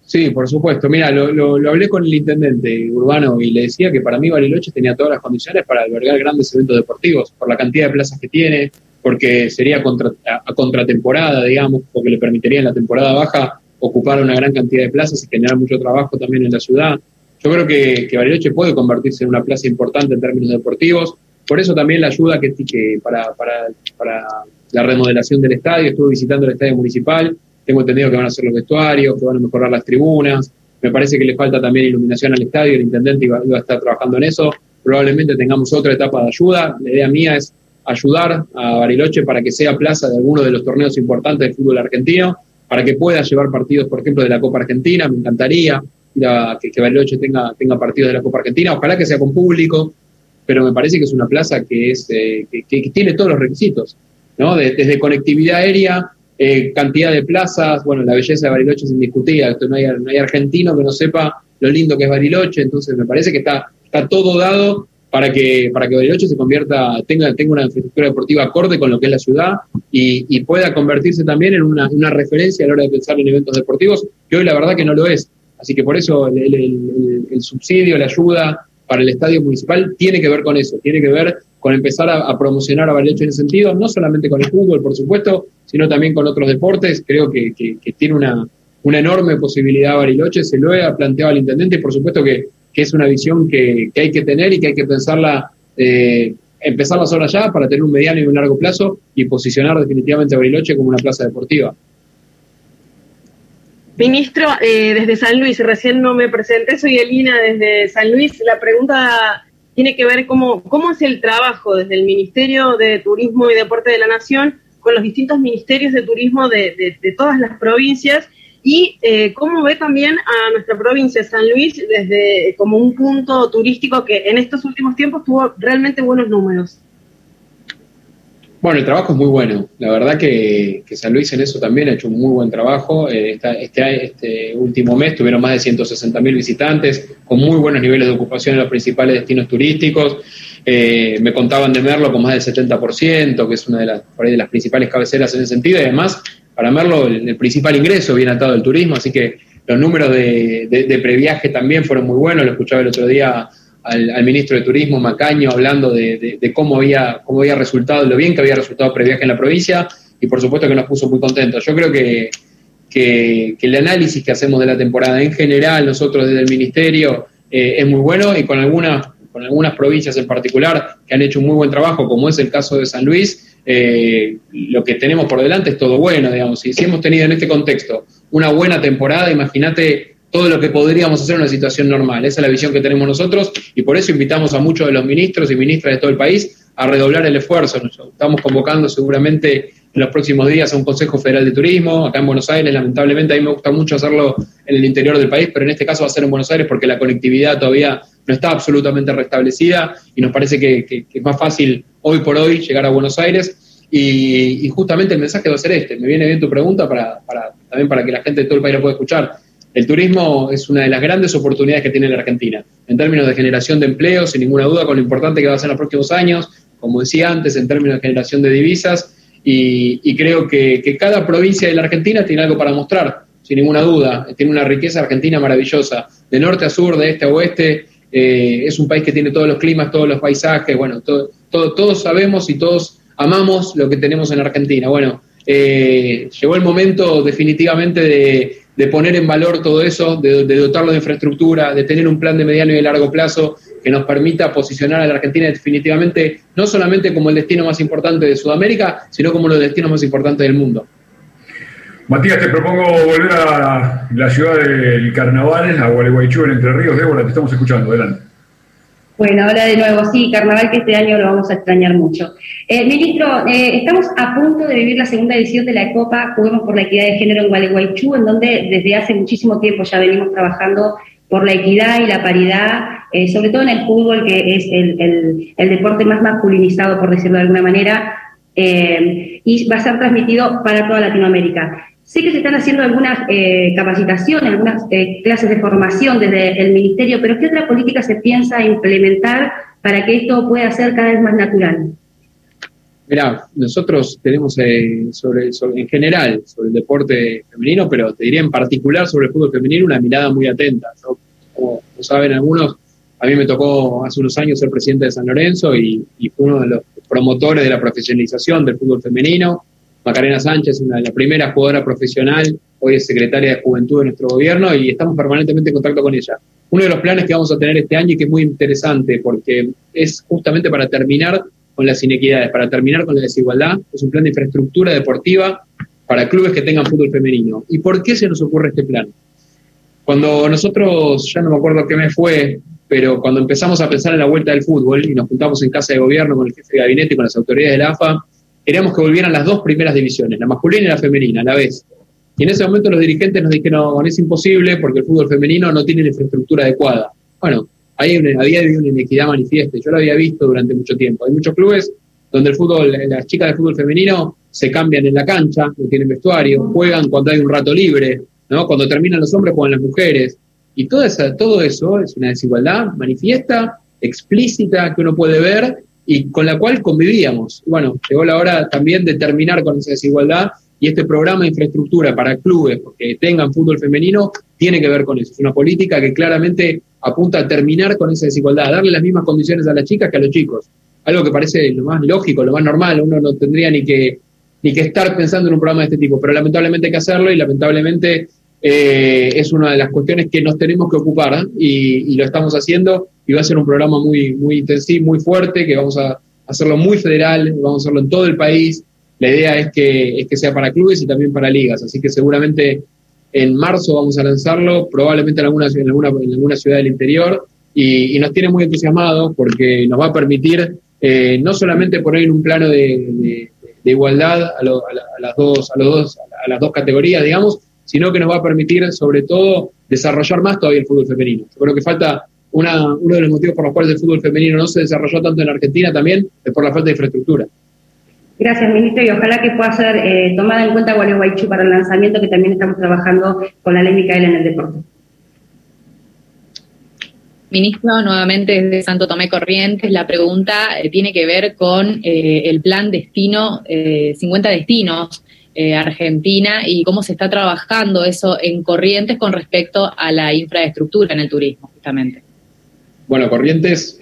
Sí, por supuesto. Mira, lo, lo, hablé con el intendente urbano y le decía que para mí Bariloche tenía todas las condiciones para albergar grandes eventos deportivos, por la cantidad de plazas que tiene, porque sería contra, a, contratemporada, digamos, porque le permitiría en la temporada baja ocupar una gran cantidad de plazas y generar mucho trabajo también en la ciudad. Yo creo que, que Bariloche puede convertirse en una plaza importante en términos deportivos. Por eso también la ayuda que, para, para, la remodelación del estadio, estuve visitando el estadio municipal tengo entendido que van a hacer los vestuarios, que van a mejorar las tribunas. Me parece que le falta también iluminación al estadio. El intendente iba, a estar trabajando en eso. Probablemente tengamos otra etapa de ayuda. La idea mía es ayudar a Bariloche para que sea plaza de alguno de los torneos importantes del fútbol argentino, para que pueda llevar partidos, por ejemplo, de la Copa Argentina. Me encantaría que, Bariloche tenga, tenga partidos de la Copa Argentina. Ojalá que sea con público, pero me parece que es una plaza que, es, eh, que, tiene todos los requisitos, ¿no? desde conectividad aérea eh, cantidad de plazas, bueno, la belleza de Bariloche es indiscutida, no hay, no hay argentino que no sepa lo lindo que es Bariloche, entonces me parece que está, está todo dado para que, para que Bariloche se convierta, tenga, tenga una infraestructura deportiva acorde con lo que es la ciudad y, pueda convertirse también en una, referencia a la hora de pensar en eventos deportivos, que hoy la verdad que no lo es. Así que por eso el subsidio, la ayuda para el estadio municipal tiene que ver con eso, tiene que ver con empezar a, promocionar a Bariloche en ese sentido, no solamente con el fútbol, por supuesto, sino también con otros deportes. Creo que, tiene una, una, enorme posibilidad Bariloche, se lo ha planteado al intendente, y por supuesto que, es una visión que, hay que tener y que hay que pensarla, eh, empezarla ahora ya para tener un mediano y un largo plazo y posicionar definitivamente a Bariloche como una plaza deportiva. Ministro, eh, desde San Luis, recién no me presenté, soy Elina desde San Luis. La pregunta tiene que ver cómo, cómo es el trabajo desde el Ministerio de Turismo y Deporte de la Nación con los distintos ministerios de turismo de, todas las provincias y eh, cómo ve también a nuestra provincia de San Luis desde como un punto turístico que en estos últimos tiempos tuvo realmente buenos números. Bueno, el trabajo es muy bueno. La verdad que, San Luis en eso también ha hecho un muy buen trabajo. Eh, este, este, último mes tuvieron más de 160 mil visitantes, con muy buenos niveles de ocupación en los principales destinos turísticos. Eh, me contaban de Merlo con más del 70%, que es una de las, de las principales cabeceras en ese sentido. Y además, para Merlo, el, principal ingreso viene atado al turismo, así que los números de, de previaje también fueron muy buenos. Lo escuchaba el otro día al, ministro de Turismo, Macaño, hablando de, cómo, había, cómo había resultado, lo bien que había resultado previaje en la provincia, y por supuesto que nos puso muy contentos. Yo creo que, que, el análisis que hacemos de la temporada en general, nosotros desde el ministerio, eh, es muy bueno y con algunas, con algunas provincias en particular que han hecho un muy buen trabajo, como es el caso de San Luis, eh, lo que tenemos por delante es todo bueno, digamos. Y si hemos tenido en este contexto una buena temporada, imagínate todo lo que podríamos hacer en una situación normal. Esa es la visión que tenemos nosotros y por eso invitamos a muchos de los ministros y ministras de todo el país a redoblar el esfuerzo. Estamos convocando seguramente en los próximos días a un Consejo Federal de Turismo, acá en Buenos Aires, lamentablemente a mí me gusta mucho hacerlo en el interior del país, pero en este caso va a ser en Buenos Aires porque la conectividad todavía no está absolutamente restablecida y nos parece que, es más fácil hoy por hoy llegar a Buenos Aires. Y, justamente el mensaje va a ser este. Me viene bien tu pregunta para, para, también para que la gente de todo el país lo pueda escuchar el turismo es una de las grandes oportunidades que tiene la Argentina, en términos de generación de empleo, sin ninguna duda, con lo importante que va a ser en los próximos años, como decía antes, en términos de generación de divisas, y, creo que, cada provincia de la Argentina tiene algo para mostrar, sin ninguna duda, tiene una riqueza argentina maravillosa, de norte a sur, de este a oeste, eh, es un país que tiene todos los climas, todos los paisajes, bueno, todos sabemos y todos amamos lo que tenemos en Argentina. Bueno, eh, llegó el momento definitivamente de de poner en valor todo eso, de, dotarlo de infraestructura, de tener un plan de mediano y de largo plazo que nos permita posicionar a la Argentina definitivamente no solamente como el destino más importante de Sudamérica, sino como los destinos más importantes del mundo. Matías, te propongo volver a la ciudad del carnaval, a Gualeguaychú, en Entre Ríos. Débora, te estamos escuchando. Adelante. Bueno, ahora de nuevo, sí, carnaval que este año lo vamos a extrañar mucho. Eh, ministro, eh, estamos a punto de vivir la segunda edición de la Copa Juguemos por la Equidad de Género en Gualeguaychú, en donde desde hace muchísimo tiempo ya venimos trabajando por la equidad y la paridad, eh, sobre todo en el fútbol, que es el, el, deporte más masculinizado, por decirlo de alguna manera, y va a ser transmitido para toda Latinoamérica. Sé que se están haciendo algunas eh, capacitaciones, algunas eh, clases de formación desde el Ministerio, pero ¿qué otra política se piensa implementar para que esto pueda ser cada vez más natural? Mirá, nosotros tenemos eh, sobre, en general sobre el deporte femenino, pero te diría en particular sobre el fútbol femenino una mirada muy atenta. Como, saben algunos, a mí me tocó hace unos años ser presidente de San Lorenzo y, y fue uno de los promotores de la profesionalización del fútbol femenino. Macarena Sánchez, una de las primeras jugadoras profesional, hoy es secretaria de Juventud de nuestro gobierno y estamos permanentemente en contacto con ella. Uno de los planes que vamos a tener este año y que es muy interesante porque es justamente para terminar con las inequidades, para terminar con la desigualdad. Es un plan de infraestructura deportiva para clubes que tengan fútbol femenino. ¿Y por qué se nos ocurre este plan? Cuando nosotros, ya no me acuerdo qué me fue, pero cuando empezamos a pensar en la vuelta del fútbol y nos juntamos en casa de gobierno con el jefe de gabinete y con las autoridades de la AFA, queríamos que volvieran las dos primeras divisiones, la masculina y la femenina, a la vez. Y en ese momento los dirigentes nos dijeron, es imposible porque el fútbol femenino no tiene la infraestructura adecuada. Bueno, Ahí había habido una inequidad manifiesta, yo lo había visto durante mucho tiempo. Hay muchos clubes donde el fútbol, las chicas de fútbol femenino se cambian en la cancha, no tienen vestuario, juegan cuando hay un rato libre, ¿no? Cuando terminan los hombres juegan las mujeres. Y todo, esa, todo eso es una desigualdad manifiesta, explícita, que uno puede ver y con la cual convivíamos. Bueno, llegó la hora también de terminar con esa desigualdad y este programa de infraestructura para clubes que tengan fútbol femenino tiene que ver con eso. Es una política que claramente apunta a terminar con esa desigualdad, a darle las mismas condiciones a las chicas que a los chicos. Algo que parece lo más lógico, lo más normal, uno no tendría ni que, ni que estar pensando en un programa de este tipo, pero lamentablemente hay que hacerlo y lamentablemente eh, es una de las cuestiones que nos tenemos que ocupar y, lo estamos haciendo y va a ser un programa muy, muy intensivo, muy fuerte, que vamos a hacerlo muy federal, vamos a hacerlo en todo el país. La idea es que, es que sea para clubes y también para ligas, así que seguramente en marzo vamos a lanzarlo, probablemente en alguna, en alguna, en alguna ciudad del interior, y, nos tiene muy entusiasmados porque nos va a permitir eh, no solamente poner en un plano de, igualdad a, las dos, a, los dos, a las dos categorías, digamos, sino que nos va a permitir, sobre todo, desarrollar más todavía el fútbol femenino. Yo creo que falta una, uno de los motivos por los cuales el fútbol femenino no se desarrolló tanto en Argentina también es por la falta de infraestructura. Gracias, ministro, y ojalá que pueda ser eh, tomada en cuenta Gualeguaychú para el lanzamiento, que también estamos trabajando con la ley Micaela en el deporte. Ministro, nuevamente desde Santo Tomé Corrientes, la pregunta eh, tiene que ver con eh, el plan destino, 50 destinos Argentina y cómo se está trabajando eso en Corrientes con respecto a la infraestructura en el turismo, justamente. Bueno, Corrientes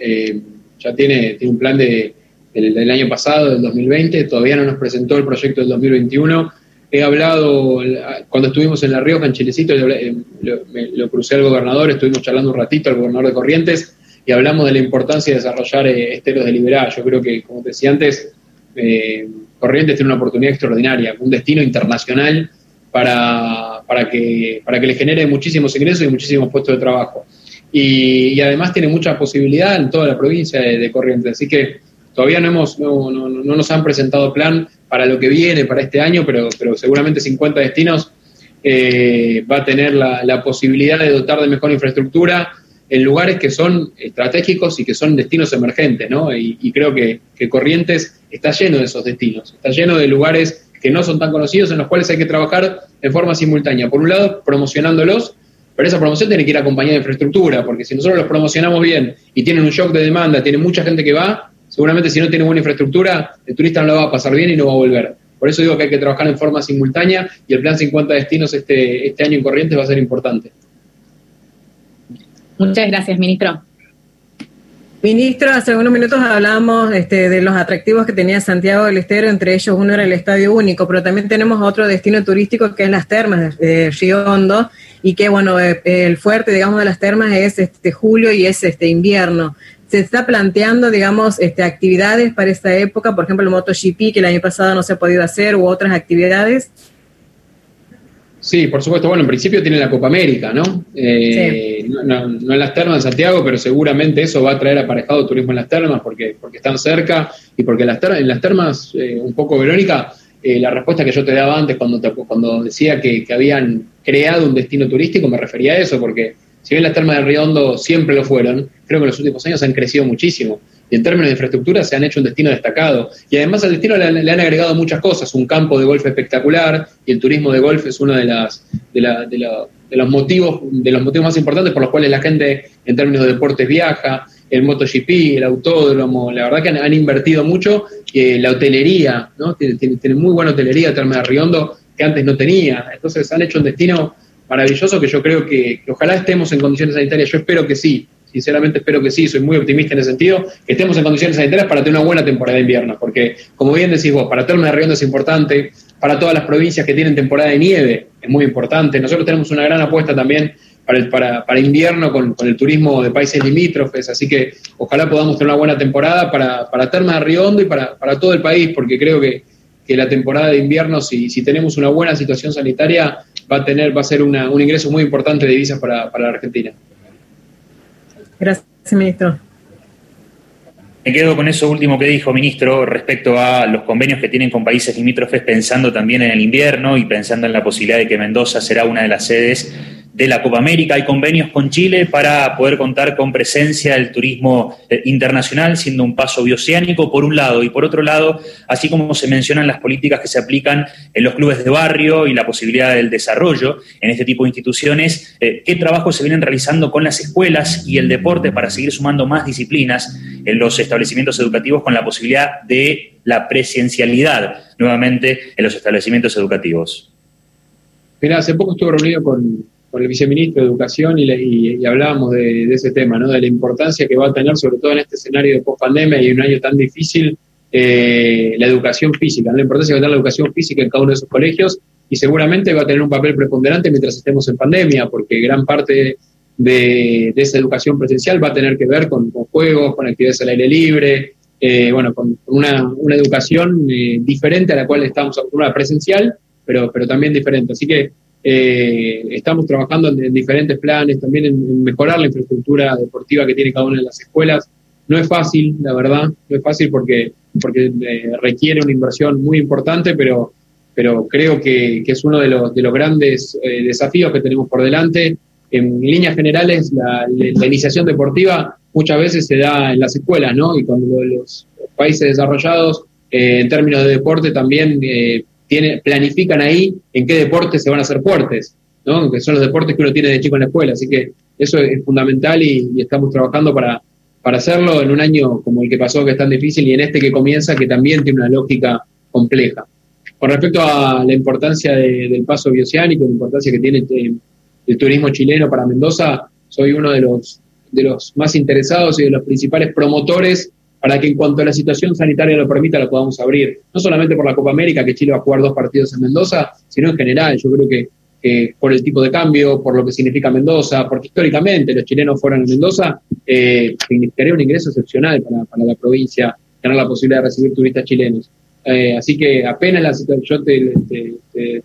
ya tiene, tiene un plan de del, año pasado, del 2020, todavía no nos presentó el proyecto del 2021. He hablado, cuando estuvimos en La Rioja, en Chilecito, eh, lo, crucé al gobernador, estuvimos charlando un ratito al gobernador de Corrientes y hablamos de la importancia de desarrollar eh, esteros de liberal. Yo creo que, como te decía antes, eh, Corrientes tiene una oportunidad extraordinaria, un destino internacional para, para, que, para que le genere muchísimos ingresos y muchísimos puestos de trabajo. Y, además tiene mucha posibilidad en toda la provincia de, Corrientes. Así que Todavía no, hemos, no, no, no, nos han presentado plan para lo que viene, para este año, pero, seguramente 50 destinos eh, va a tener la, posibilidad de dotar de mejor infraestructura en lugares que son estratégicos y que son destinos emergentes, ¿no? Y, creo que, que, Corrientes está lleno de esos destinos, está lleno de lugares que no son tan conocidos, en los cuales hay que trabajar en forma simultánea. Por un lado, promocionándolos, pero esa promoción tiene que ir acompañada de infraestructura, porque si nosotros los promocionamos bien y tienen un shock de demanda, tienen mucha gente que va, seguramente si no tiene buena infraestructura, el turista no lo va a pasar bien y no va a volver. Por eso digo que hay que trabajar en forma simultánea y el plan 50 destinos este, este año en Corrientes va a ser importante. Muchas gracias, ministro. Ministro, hace unos minutos hablamos este, de los atractivos que tenía Santiago del Estero, entre ellos uno era el Estadio Único, pero también tenemos otro destino turístico que es las termas de Río Hondo y que, bueno, eh, el fuerte, digamos, de las termas es este julio y es este invierno se está planteando, digamos, este, actividades para esta época, por ejemplo, el MotoGP, que el año pasado no se ha podido hacer, u otras actividades? Sí, por supuesto. Bueno, en principio tiene la Copa América, ¿no? Eh, no, en las termas de Santiago, pero seguramente eso va a traer aparejado turismo en las termas porque, porque están cerca y porque las en las termas, eh, un poco Verónica, eh, la respuesta que yo te daba antes cuando, cuando decía que, que habían creado un destino turístico, me refería a eso, porque si bien las termas de Río Hondo siempre lo fueron, creo que en los últimos años han crecido muchísimo. Y en términos de infraestructura se han hecho un destino destacado. Y además al destino le han, agregado muchas cosas. Un campo de golf espectacular y el turismo de golf es uno de, las, de, los motivos, de los motivos más importantes por los cuales la gente en términos de deportes viaja. el MotoGP, el autódromo, la verdad que han, invertido mucho, eh, la hotelería, ¿no? Tiene, muy buena hotelería Terme de Riondo que antes no tenía, entonces han hecho un destino maravilloso que yo creo que, ojalá estemos en condiciones sanitarias, yo espero que sí, sinceramente espero que sí, soy muy optimista en ese sentido, que estemos en condiciones sanitarias para tener una buena temporada de invierno, porque como bien decís vos, para Terme de Riondo es importante, para todas las provincias que tienen temporada de nieve es muy importante, nosotros tenemos una gran apuesta también para, el, para, para invierno con, el turismo de países limítrofes, así que ojalá podamos tener una buena temporada para, para Termas de Riondo y para, para todo el país, porque creo que, que la temporada de invierno, si, si tenemos una buena situación sanitaria, va a tener, va a ser una, un ingreso muy importante de divisas para, para la Argentina. Gracias, ministro. Me quedo con eso último que dijo, ministro, respecto a los convenios que tienen con países limítrofes, pensando también en el invierno y pensando en la posibilidad de que Mendoza será una de las sedes de la Copa América. Hay convenios con Chile para poder contar con presencia del turismo eh, internacional, siendo un paso bioceánico, por un lado, y por otro lado, así como se mencionan las políticas que se aplican en los clubes de barrio y la posibilidad del desarrollo en este tipo de instituciones, eh, ¿qué trabajos se vienen realizando con las escuelas y el deporte para seguir sumando más disciplinas en los establecimientos educativos con la posibilidad de la presencialidad nuevamente en los establecimientos educativos? Mira, hace poco estuve reunido con, con el viceministro de Educación y, hablábamos de, ese tema, ¿no? de la importancia que va a tener, sobre todo en este escenario de post-pandemia y un año tan difícil, eh, la educación física, la importancia que va a tener la educación física en cada uno de esos colegios y seguramente va a tener un papel preponderante mientras estemos en pandemia, porque gran parte de, esa educación presencial va a tener que ver con, juegos, con actividades al aire libre, eh, bueno, con una, educación eh, diferente a la cual estamos acostumbrados, presencial, pero, pero también diferente. Así que eh, estamos trabajando en, diferentes planes, también en, mejorar la infraestructura deportiva que tiene cada una de las escuelas. No es fácil, la verdad, no es fácil porque, porque eh, requiere una inversión muy importante, pero, pero creo que, es uno de los, de los grandes eh, desafíos que tenemos por delante. En líneas generales, la, iniciación deportiva muchas veces se da en las escuelas, ¿no? Y cuando los países desarrollados, en términos de deporte, también planifican ahí en qué deportes se van a hacer fuertes, ¿no? que son los deportes que uno tiene de chico en la escuela. Así que eso es fundamental y, estamos trabajando para, para hacerlo en un año como el que pasó, que es tan difícil, y en este que comienza, que también tiene una lógica compleja. Con respecto a la importancia del paso bioceánico, la importancia que tiene el, el turismo chileno para Mendoza, soy uno de los, de los más interesados y de los principales promotores para que en cuanto a la situación sanitaria lo permita, lo podamos abrir. No solamente por la Copa América, que Chile va a jugar dos partidos en Mendoza, sino en general. Yo creo que, por el tipo de cambio, por lo que significa Mendoza, porque históricamente los chilenos fueran a Mendoza, eh, significaría un ingreso excepcional para, la provincia, tener la posibilidad de recibir turistas chilenos. Eh, así que apenas la situación, yo te,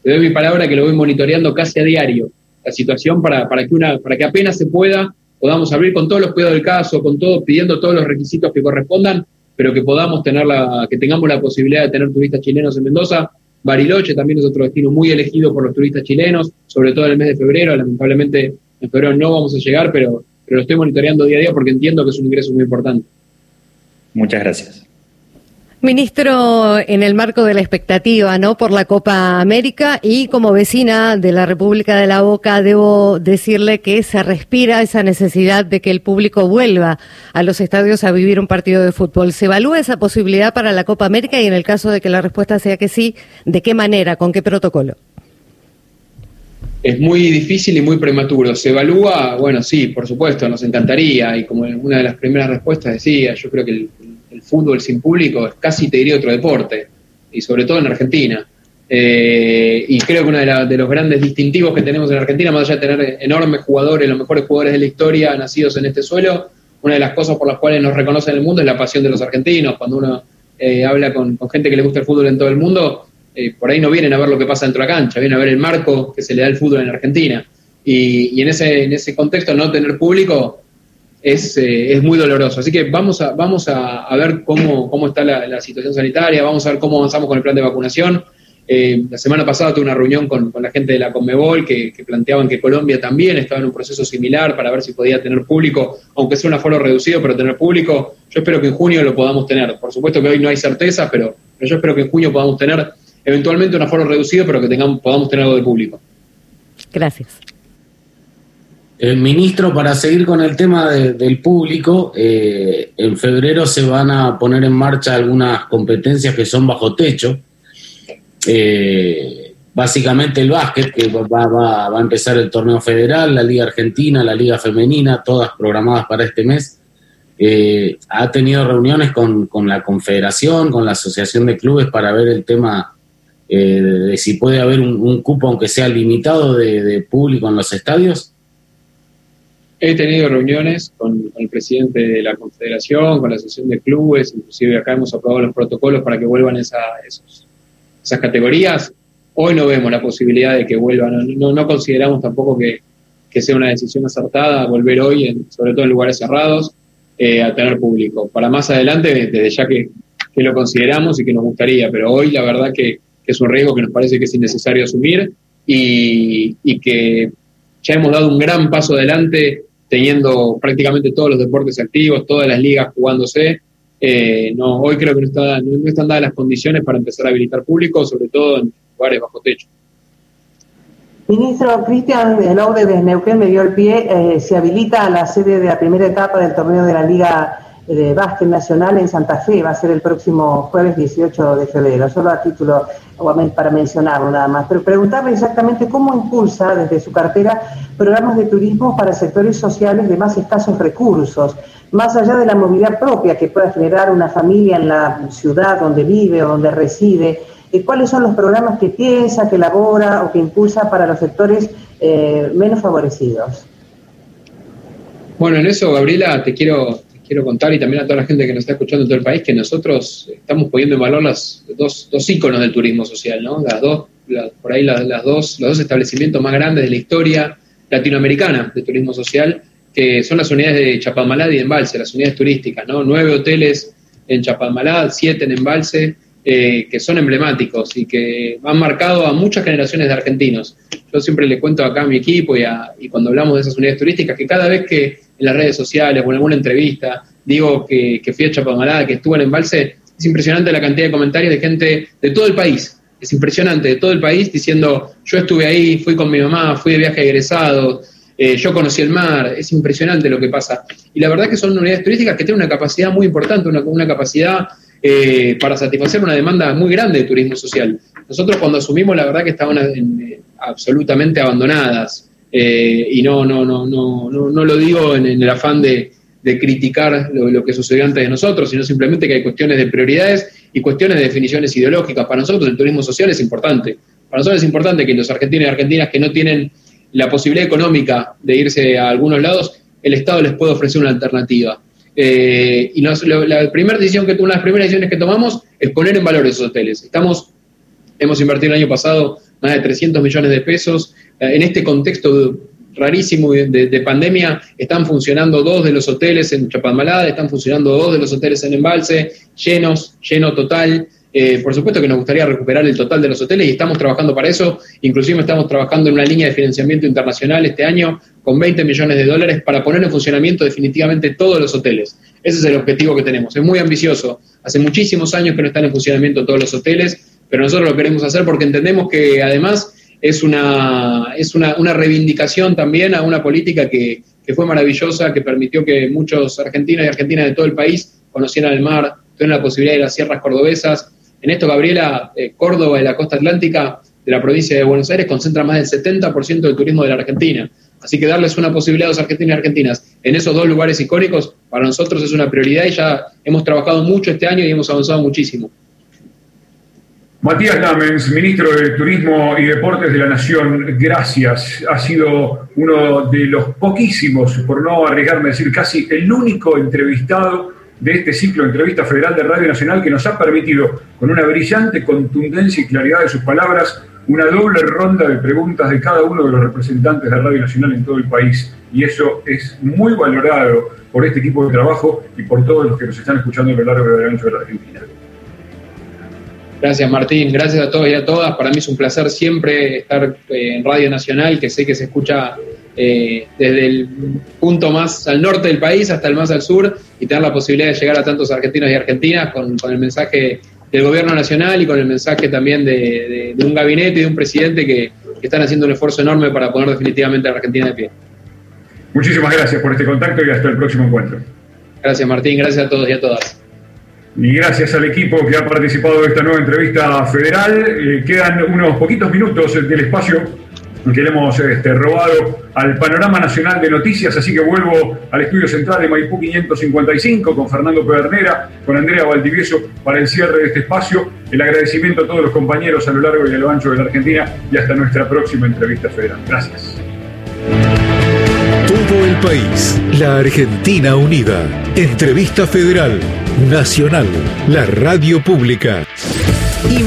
doy mi palabra que lo voy monitoreando casi a diario, la situación para, para, que, una, para que apenas se pueda podamos abrir con todos los cuidados del caso, con todo, pidiendo todos los requisitos que correspondan, pero que podamos tener la, que tengamos la posibilidad de tener turistas chilenos en Mendoza. Bariloche también es otro destino muy elegido por los turistas chilenos, sobre todo en el mes de febrero. Lamentablemente en febrero no vamos a llegar, pero, pero lo estoy monitoreando día a día porque entiendo que es un ingreso muy importante. Muchas gracias. Ministro, en el marco de la expectativa, ¿no? Por la Copa América y como vecina de la República de la Boca, debo decirle que se respira esa necesidad de que el público vuelva a los estadios a vivir un partido de fútbol. ¿Se evalúa esa posibilidad para la Copa América y en el caso de que la respuesta sea que sí, ¿de qué manera, con qué protocolo? Es muy difícil y muy prematuro. ¿Se evalúa? Bueno, sí, por supuesto, nos encantaría. Y como una de las primeras respuestas decía, yo creo que el el fútbol sin público es casi, te diría, otro deporte, y sobre todo en Argentina. Eh, y creo que uno de, los grandes distintivos que tenemos en Argentina, más allá de tener enormes jugadores, los mejores jugadores de la historia nacidos en este suelo, una de las cosas por las cuales nos reconocen en el mundo es la pasión de los argentinos. Cuando uno eh, habla con, gente que le gusta el fútbol en todo el mundo, eh, por ahí no vienen a ver lo que pasa dentro de la cancha, vienen a ver el marco que se le da al fútbol en Argentina. Y, y en, ese, en ese contexto, no tener público es, eh, es muy doloroso. Así que vamos a, vamos a, ver cómo, cómo está la, situación sanitaria, vamos a ver cómo avanzamos con el plan de vacunación. Eh, la semana pasada tuve una reunión con, con la gente de la Conmebol que, planteaban que Colombia también estaba en un proceso similar para ver si podía tener público, aunque sea un aforo reducido, pero tener público. Yo espero que en junio lo podamos tener. Por supuesto que hoy no hay certeza, pero, pero yo espero que en junio podamos tener eventualmente un aforo reducido, pero que tengamos, podamos tener algo de público. Gracias. El ministro, para seguir con el tema del público, eh, en febrero se van a poner en marcha algunas competencias que son bajo techo. Eh, básicamente el básquet, que va, a empezar el torneo federal, la Liga Argentina, la Liga Femenina, todas programadas para este mes. Eh, ha tenido reuniones con, la Confederación, con la Asociación de Clubes para ver el tema de si puede haber un, cupo, aunque sea limitado, de público en los estadios. He tenido reuniones con, el presidente de la Confederación, con la Asociación de Clubes, inclusive acá hemos aprobado los protocolos para que vuelvan esa, esas categorías. Hoy no vemos la posibilidad de que vuelvan, no, consideramos tampoco que, sea una decisión acertada volver hoy, sobre todo en lugares cerrados, eh, a tener público. Para más adelante, desde ya que, lo consideramos y que nos gustaría, pero hoy la verdad que, es un riesgo que nos parece que es innecesario asumir y, y que ya hemos dado un gran paso adelante teniendo prácticamente todos los deportes activos, todas las ligas jugándose. Eh, no, hoy creo que no, está, no, están dadas las condiciones para empezar a habilitar público, sobre todo en lugares bajo techo. Ministro Cristian Laude de Neuquén me dio el pie. Eh, se habilita la sede de la primera etapa del torneo de la Liga de Básquet Nacional en Santa Fe. Va a ser el próximo jueves 18 de febrero. Solo a título para mencionarlo nada más. Pero preguntarle exactamente cómo impulsa desde su cartera programas de turismo para sectores sociales de más escasos recursos, más allá de la movilidad propia que pueda generar una familia en la ciudad donde vive o donde reside. ¿Cuáles son los programas que piensa, que elabora o que impulsa para los sectores eh, menos favorecidos? Bueno, en eso, Gabriela, te quiero quiero contar y también a toda la gente que nos está escuchando en todo el país que nosotros estamos poniendo en valor las dos, dos íconos del turismo social, ¿no? Las dos, por ahí las, dos, los dos establecimientos más grandes de la historia latinoamericana de turismo social, que son las unidades de Chapalmalá y Embalse, las unidades turísticas, ¿no? Nueve hoteles en Chapalmalá, siete en Embalse, eh, que son emblemáticos y que han marcado a muchas generaciones de argentinos. Yo siempre le cuento acá a mi equipo y, y cuando hablamos de esas unidades turísticas que cada vez que en las redes sociales o en alguna entrevista digo que, que fui a Chapamalá, que estuve en Embalse, es impresionante la cantidad de comentarios de gente de todo el país. Es impresionante, de todo el país, diciendo, yo estuve ahí, fui con mi mamá, fui de viaje egresado, eh, yo conocí el mar, es impresionante lo que pasa. Y la verdad que son unidades turísticas que tienen una capacidad muy importante, una, una capacidad eh, para satisfacer una demanda muy grande de turismo social. Nosotros cuando asumimos, la verdad que estaban eh, absolutamente abandonadas. Eh, y no, no, no, no, no, lo digo en, el afán de, criticar lo, que sucedió antes de nosotros, sino simplemente que hay cuestiones de prioridades y cuestiones de definiciones ideológicas. Para nosotros el turismo social es importante. Para nosotros es importante que los argentinos y argentinas que no tienen la posibilidad económica de irse a algunos lados, el Estado les puede ofrecer una alternativa. Eh, y la primera decisión que una de las primeras decisiones que tomamos es poner en valor esos hoteles. Estamos, hemos invertido el año pasado más de 300 millones de pesos. Eh, en este contexto rarísimo de, pandemia, están funcionando dos de los hoteles en Chapadmalada, están funcionando dos de los hoteles en Embalse, llenos, lleno total. Eh, por supuesto que nos gustaría recuperar el total de los hoteles y estamos trabajando para eso. Inclusive estamos trabajando en una línea de financiamiento internacional este año con 20 millones de dólares para poner en funcionamiento definitivamente todos los hoteles. Ese es el objetivo que tenemos. Es muy ambicioso. Hace muchísimos años que no están en funcionamiento todos los hoteles, pero nosotros lo queremos hacer porque entendemos que además es una, es una, reivindicación también a una política que, fue maravillosa, que permitió que muchos argentinos y argentinas de todo el país conocieran el mar, tuvieran la posibilidad de las sierras cordobesas, en esto, Gabriela, eh, Córdoba y la costa atlántica de la provincia de Buenos Aires concentra más del 70% del turismo de la Argentina. Así que darles una posibilidad a los argentinos y argentinas en esos dos lugares icónicos, para nosotros es una prioridad y ya hemos trabajado mucho este año y hemos avanzado muchísimo. Matías Lamens, ministro de Turismo y Deportes de la Nación, gracias. Ha sido uno de los poquísimos, por no arriesgarme a decir casi el único entrevistado de este ciclo de entrevista federal de Radio Nacional que nos ha permitido, con una brillante contundencia y claridad de sus palabras, una doble ronda de preguntas de cada uno de los representantes de Radio Nacional en todo el país. Y eso es muy valorado por este equipo de trabajo y por todos los que nos están escuchando a lo largo del ancho de la Argentina. Gracias Martín, gracias a todos y a todas. Para mí es un placer siempre estar eh, en Radio Nacional, que sé que se escucha eh, desde el punto más al norte del país hasta el más al sur y tener la posibilidad de llegar a tantos argentinos y argentinas con, el mensaje del gobierno nacional y con el mensaje también de, un gabinete y de un presidente que, están haciendo un esfuerzo enorme para poner definitivamente a la Argentina de pie. Muchísimas gracias por este contacto y hasta el próximo encuentro. Gracias Martín, gracias a todos y a todas. Y gracias al equipo que ha participado de esta nueva entrevista federal. Eh, quedan unos poquitos minutos del espacio que le hemos este, robado al panorama nacional de noticias, así que vuelvo al estudio central de Maipú 555 con Fernando Pedernera, con Andrea Valdivieso para el cierre de este espacio. El agradecimiento a todos los compañeros a lo largo y a lo ancho de la Argentina y hasta nuestra próxima entrevista federal. Gracias. Todo el país, la Argentina unida. Entrevista federal, Nacional, la radio pública.